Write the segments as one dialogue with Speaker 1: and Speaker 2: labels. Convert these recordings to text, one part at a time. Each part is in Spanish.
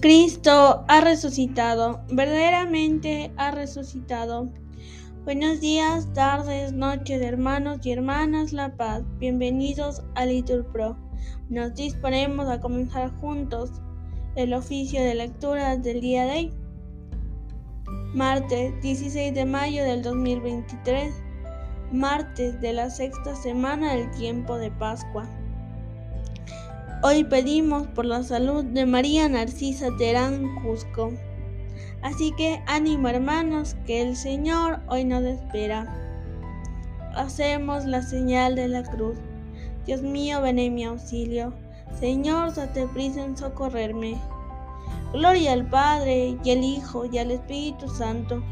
Speaker 1: Cristo ha resucitado, verdaderamente ha resucitado. Buenos días, tardes, noches, hermanos y hermanas La Paz. Bienvenidos a Litur Pro. Nos disponemos a comenzar juntos el oficio de lectura del día de hoy. Martes 16 de mayo del 2023, martes de la sexta semana del tiempo de Pascua. Hoy pedimos por la salud de María Narcisa Terán Cusco. Así que ánimo hermanos, que el Señor hoy nos espera. Hacemos la señal de la cruz. Dios mío, ven en mi auxilio. Señor, date prisa en socorrerme. Gloria al Padre, y al Hijo, y al Espíritu Santo,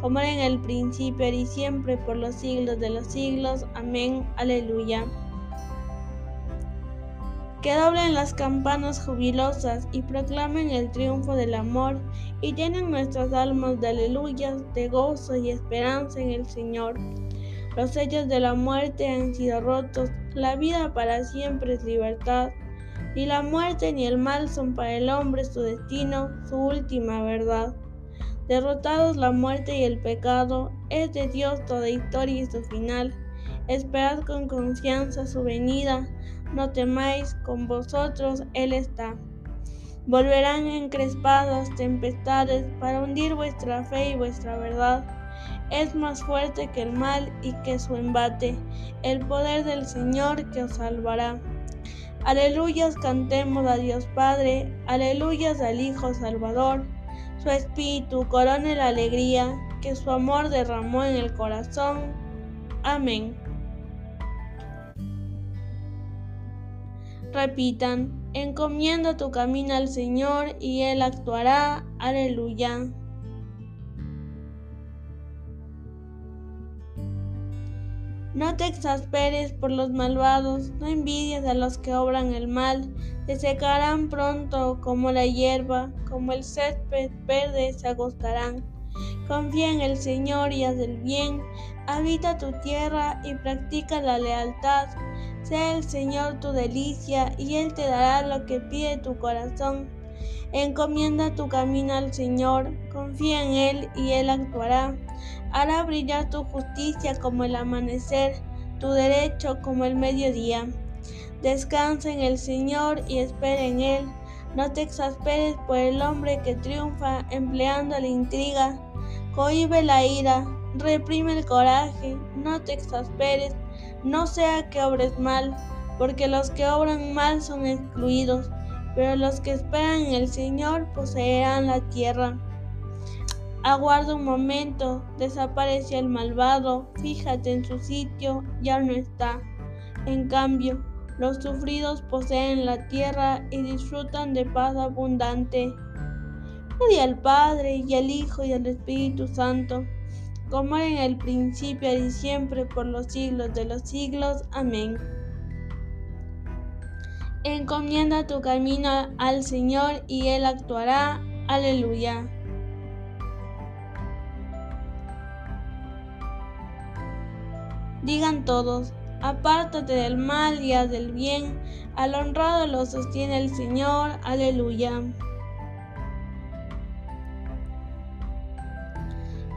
Speaker 1: como era en el principio, y siempre, por los siglos de los siglos. Amén. Aleluya que doblen las campanas jubilosas y proclamen el triunfo del amor y llenen nuestras almas de aleluyas, de gozo y esperanza en el Señor. Los sellos de la muerte han sido rotos, la vida para siempre es libertad. Ni la muerte ni el mal son para el hombre su destino, su última verdad. Derrotados la muerte y el pecado, es de Dios toda historia y su final. Esperad con confianza su venida, no temáis, con vosotros Él está. Volverán encrespadas tempestades para hundir vuestra fe y vuestra verdad. Es más fuerte que el mal y que su embate, el poder del Señor que os salvará. Aleluyas cantemos a Dios Padre, aleluyas al Hijo Salvador. Su espíritu corone la alegría que su amor derramó en el corazón. Amén. Repitan, encomienda tu camino al Señor y Él actuará. Aleluya. No te exasperes por los malvados, no envidies a los que obran el mal, se secarán pronto como la hierba, como el césped verde se agostarán. Confía en el Señor y haz el bien, habita tu tierra y practica la lealtad. Sea el Señor tu delicia y Él te dará lo que pide tu corazón. Encomienda tu camino al Señor, confía en Él y Él actuará. Hará brillar tu justicia como el amanecer, tu derecho como el mediodía. Descansa en el Señor y espera en Él. No te exasperes por el hombre que triunfa empleando la intriga. Cohibe la ira, reprime el coraje, no te exasperes no sea que obres mal, porque los que obran mal son excluidos, pero los que esperan en el Señor poseerán la tierra. Aguarda un momento, desapareció el malvado, fíjate en su sitio, ya no está. En cambio, los sufridos poseen la tierra y disfrutan de paz abundante. Gloria al Padre y al Hijo y al Espíritu Santo como en el principio y siempre por los siglos de los siglos. Amén. Encomienda tu camino al Señor y Él actuará. Aleluya. Digan todos, apártate del mal y haz del bien, al honrado lo sostiene el Señor. Aleluya.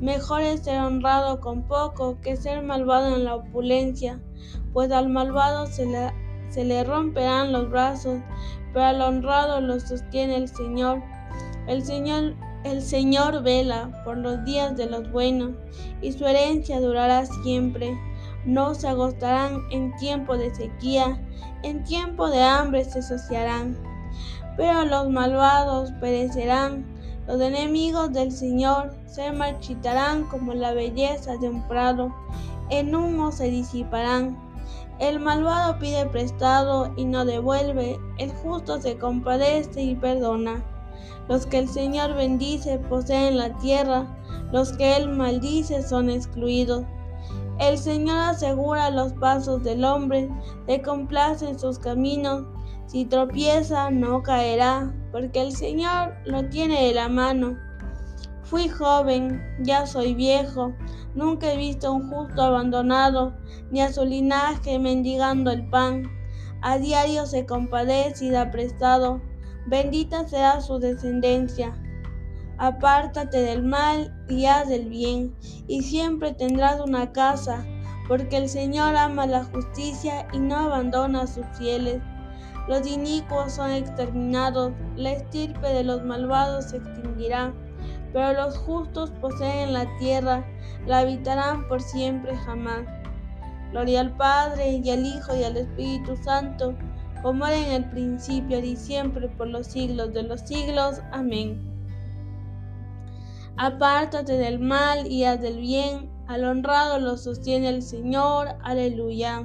Speaker 1: Mejor es ser honrado con poco que ser malvado en la opulencia pues al malvado se le, se le romperán los brazos, pero al honrado lo sostiene el Señor. El Señor el Señor vela por los días de los buenos, y su herencia durará siempre. No se agostarán en tiempo de sequía, en tiempo de hambre se saciarán. Pero los malvados perecerán, los enemigos del Señor se marchitarán como la belleza de un prado, en humo se disiparán. El malvado pide prestado y no devuelve, el justo se compadece y perdona. Los que el Señor bendice poseen la tierra, los que Él maldice son excluidos. El Señor asegura los pasos del hombre, le complace en sus caminos. Si tropieza, no caerá, porque el Señor lo tiene de la mano. Fui joven, ya soy viejo, nunca he visto a un justo abandonado, ni a su linaje mendigando el pan. A diario se compadece y da prestado, bendita sea su descendencia. Apártate del mal y haz el bien, y siempre tendrás una casa, porque el Señor ama la justicia y no abandona a sus fieles. Los inicuos son exterminados, la estirpe de los malvados se extinguirá, pero los justos poseen la tierra, la habitarán por siempre jamás. Gloria al Padre y al Hijo y al Espíritu Santo, como era en el principio y siempre por los siglos de los siglos. Amén. Apártate del mal y haz del bien, al honrado lo sostiene el Señor. Aleluya.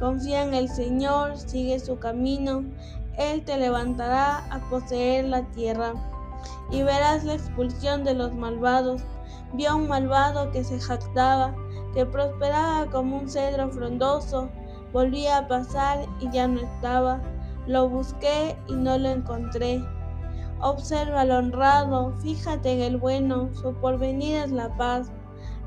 Speaker 1: Confía en el Señor, sigue su camino, Él te levantará a poseer la tierra, y verás la expulsión de los malvados vio a un malvado que se jactaba, que prosperaba como un cedro frondoso, volvía a pasar y ya no estaba. Lo busqué y no lo encontré. Observa al honrado, fíjate en el bueno, su porvenir es la paz.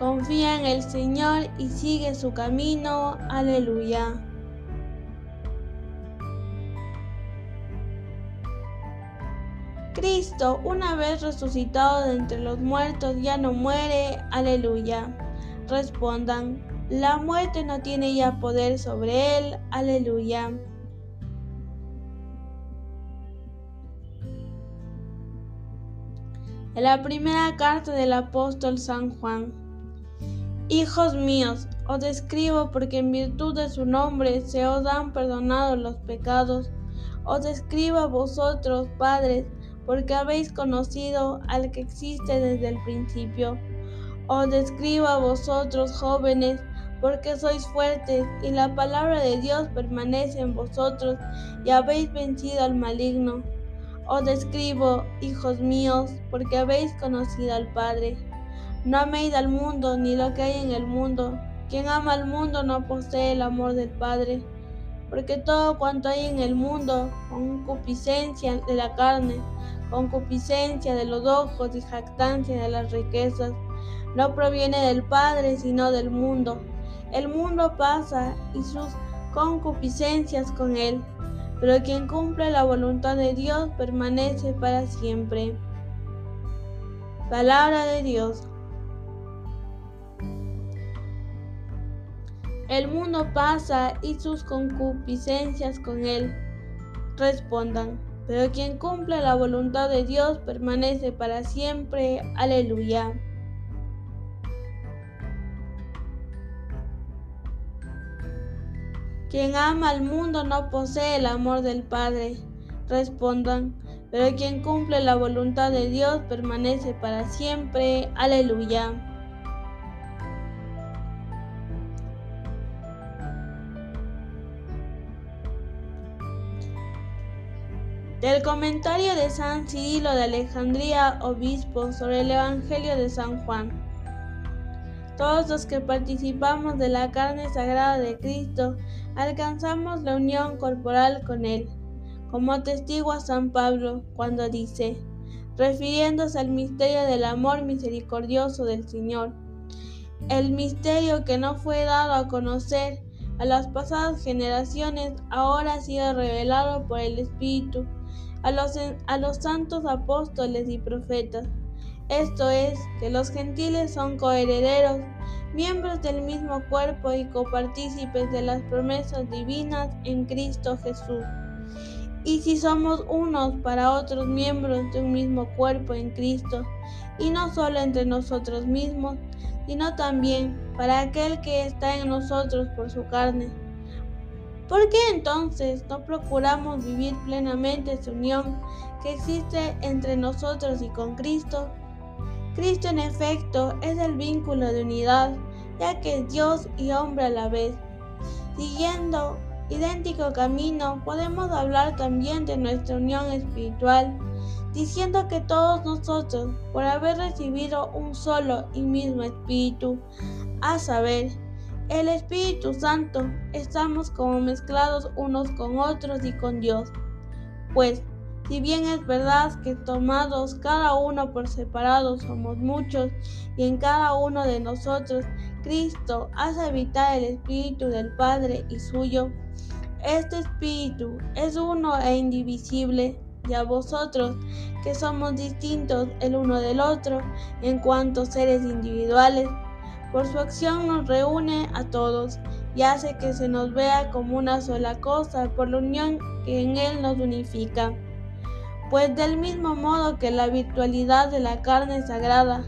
Speaker 1: Confía en el Señor y sigue su camino. Aleluya. Cristo, una vez resucitado de entre los muertos, ya no muere. Aleluya. Respondan, la muerte no tiene ya poder sobre él. Aleluya. En la primera carta del apóstol San Juan. Hijos míos, os escribo porque en virtud de su nombre se os han perdonado los pecados. Os escribo a vosotros, padres, porque habéis conocido al que existe desde el principio. Os describo a vosotros jóvenes, porque sois fuertes y la palabra de Dios permanece en vosotros y habéis vencido al maligno. Os describo, hijos míos, porque habéis conocido al Padre. No améis al mundo ni lo que hay en el mundo. Quien ama al mundo no posee el amor del Padre, porque todo cuanto hay en el mundo, concupiscencia de la carne, concupiscencia de los ojos y jactancia de las riquezas, no proviene del Padre, sino del mundo. El mundo pasa y sus concupiscencias con él, pero quien cumple la voluntad de Dios permanece para siempre. Palabra de Dios. El mundo pasa y sus concupiscencias con él. Respondan pero quien cumple la voluntad de Dios permanece para siempre. Aleluya. Quien ama al mundo no posee el amor del Padre. Respondan, pero quien cumple la voluntad de Dios permanece para siempre. Aleluya. Del comentario de San Cirilo de Alejandría, obispo, sobre el Evangelio de San Juan. todos los que participamos de la carne sagrada de Cristo, alcanzamos la unión corporal con Él, como testigo San Pablo cuando dice, refiriéndose al misterio del amor misericordioso del Señor, el misterio que no fue dado a conocer a las pasadas generaciones ahora ha sido revelado por el Espíritu a los, a los santos apóstoles y profetas. Esto es, que los gentiles son coherederos, miembros del mismo cuerpo y copartícipes de las promesas divinas en Cristo Jesús. Y si somos unos para otros miembros de un mismo cuerpo en Cristo, y no solo entre nosotros mismos, sino también para aquel que está en nosotros por su carne. ¿Por qué entonces no procuramos vivir plenamente esa unión que existe entre nosotros y con Cristo? Cristo en efecto es el vínculo de unidad, ya que es Dios y hombre a la vez. Siguiendo idéntico camino, podemos hablar también de nuestra unión espiritual diciendo que todos nosotros, por haber recibido un solo y mismo Espíritu, a saber, el Espíritu Santo, estamos como mezclados unos con otros y con Dios. Pues, si bien es verdad que tomados cada uno por separado somos muchos, y en cada uno de nosotros Cristo hace habitar el Espíritu del Padre y suyo, este Espíritu es uno e indivisible a vosotros, que somos distintos el uno del otro en cuanto seres individuales. Por su acción nos reúne a todos y hace que se nos vea como una sola cosa por la unión que en Él nos unifica. Pues del mismo modo que la virtualidad de la carne sagrada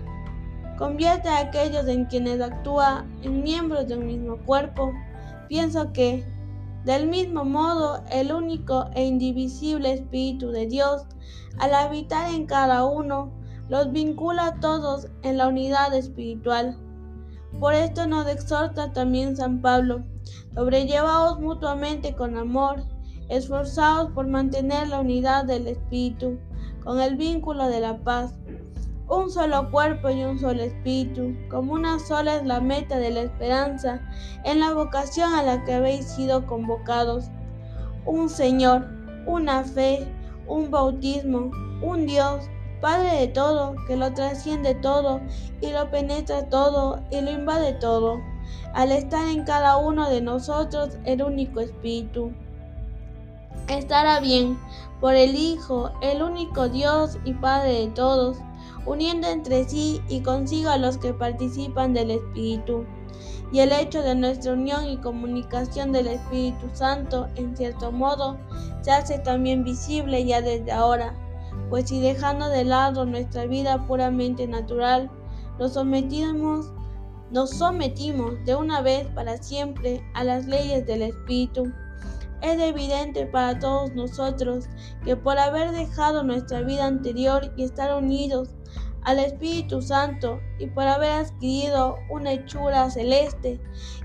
Speaker 1: convierte a aquellos en quienes actúa en miembros de un mismo cuerpo, pienso que del mismo modo, el único e indivisible Espíritu de Dios, al habitar en cada uno, los vincula a todos en la unidad espiritual. Por esto nos exhorta también San Pablo, sobrellevaos mutuamente con amor, esforzaos por mantener la unidad del Espíritu, con el vínculo de la paz un solo cuerpo y un solo espíritu, como una sola es la meta de la esperanza en la vocación a la que habéis sido convocados. Un Señor, una fe, un bautismo, un Dios, Padre de todo, que lo trasciende todo y lo penetra todo y lo invade todo, al estar en cada uno de nosotros el único espíritu. Estará bien por el Hijo, el único Dios y Padre de todos, uniendo entre sí y consigo a los que participan del Espíritu. Y el hecho de nuestra unión y comunicación del Espíritu Santo, en cierto modo, se hace también visible ya desde ahora, pues si dejando de lado nuestra vida puramente natural, nos sometimos, nos sometimos de una vez para siempre a las leyes del Espíritu, es evidente para todos nosotros que por haber dejado nuestra vida anterior y estar unidos al Espíritu Santo y por haber adquirido una hechura celeste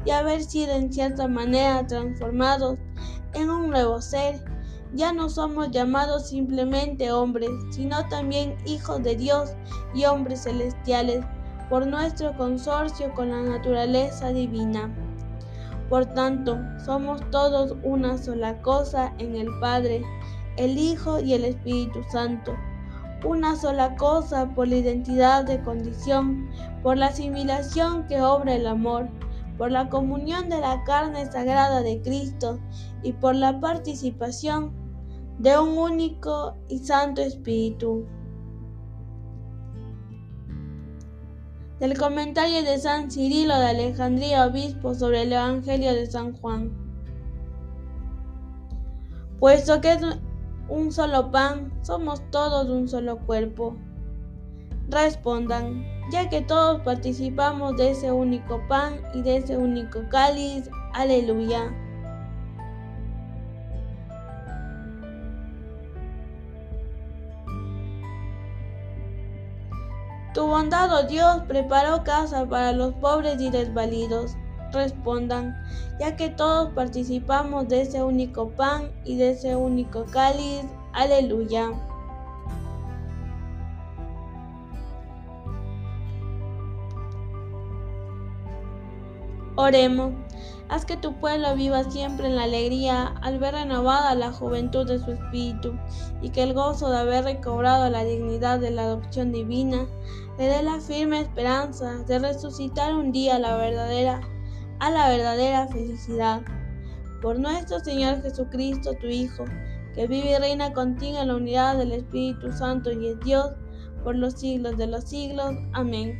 Speaker 1: y haber sido en cierta manera transformados en un nuevo ser, ya no somos llamados simplemente hombres, sino también hijos de Dios y hombres celestiales por nuestro consorcio con la naturaleza divina. Por tanto, somos todos una sola cosa en el Padre, el Hijo y el Espíritu Santo. Una sola cosa por la identidad de condición, por la asimilación que obra el amor, por la comunión de la carne sagrada de Cristo y por la participación de un único y santo Espíritu. Del comentario de San Cirilo de Alejandría, obispo, sobre el Evangelio de San Juan. Puesto que es un solo pan, somos todos un solo cuerpo. Respondan, ya que todos participamos de ese único pan y de ese único cáliz. Aleluya. Tu bondad, oh Dios, preparó casa para los pobres y desvalidos. Respondan, ya que todos participamos de ese único pan y de ese único cáliz. Aleluya. Oremos. Haz que tu pueblo viva siempre en la alegría al ver renovada la juventud de su espíritu y que el gozo de haber recobrado la dignidad de la adopción divina le dé la firme esperanza de resucitar un día la verdadera, a la verdadera felicidad. Por nuestro Señor Jesucristo, tu Hijo, que vive y reina contigo en la unidad del Espíritu Santo y es Dios por los siglos de los siglos. Amén.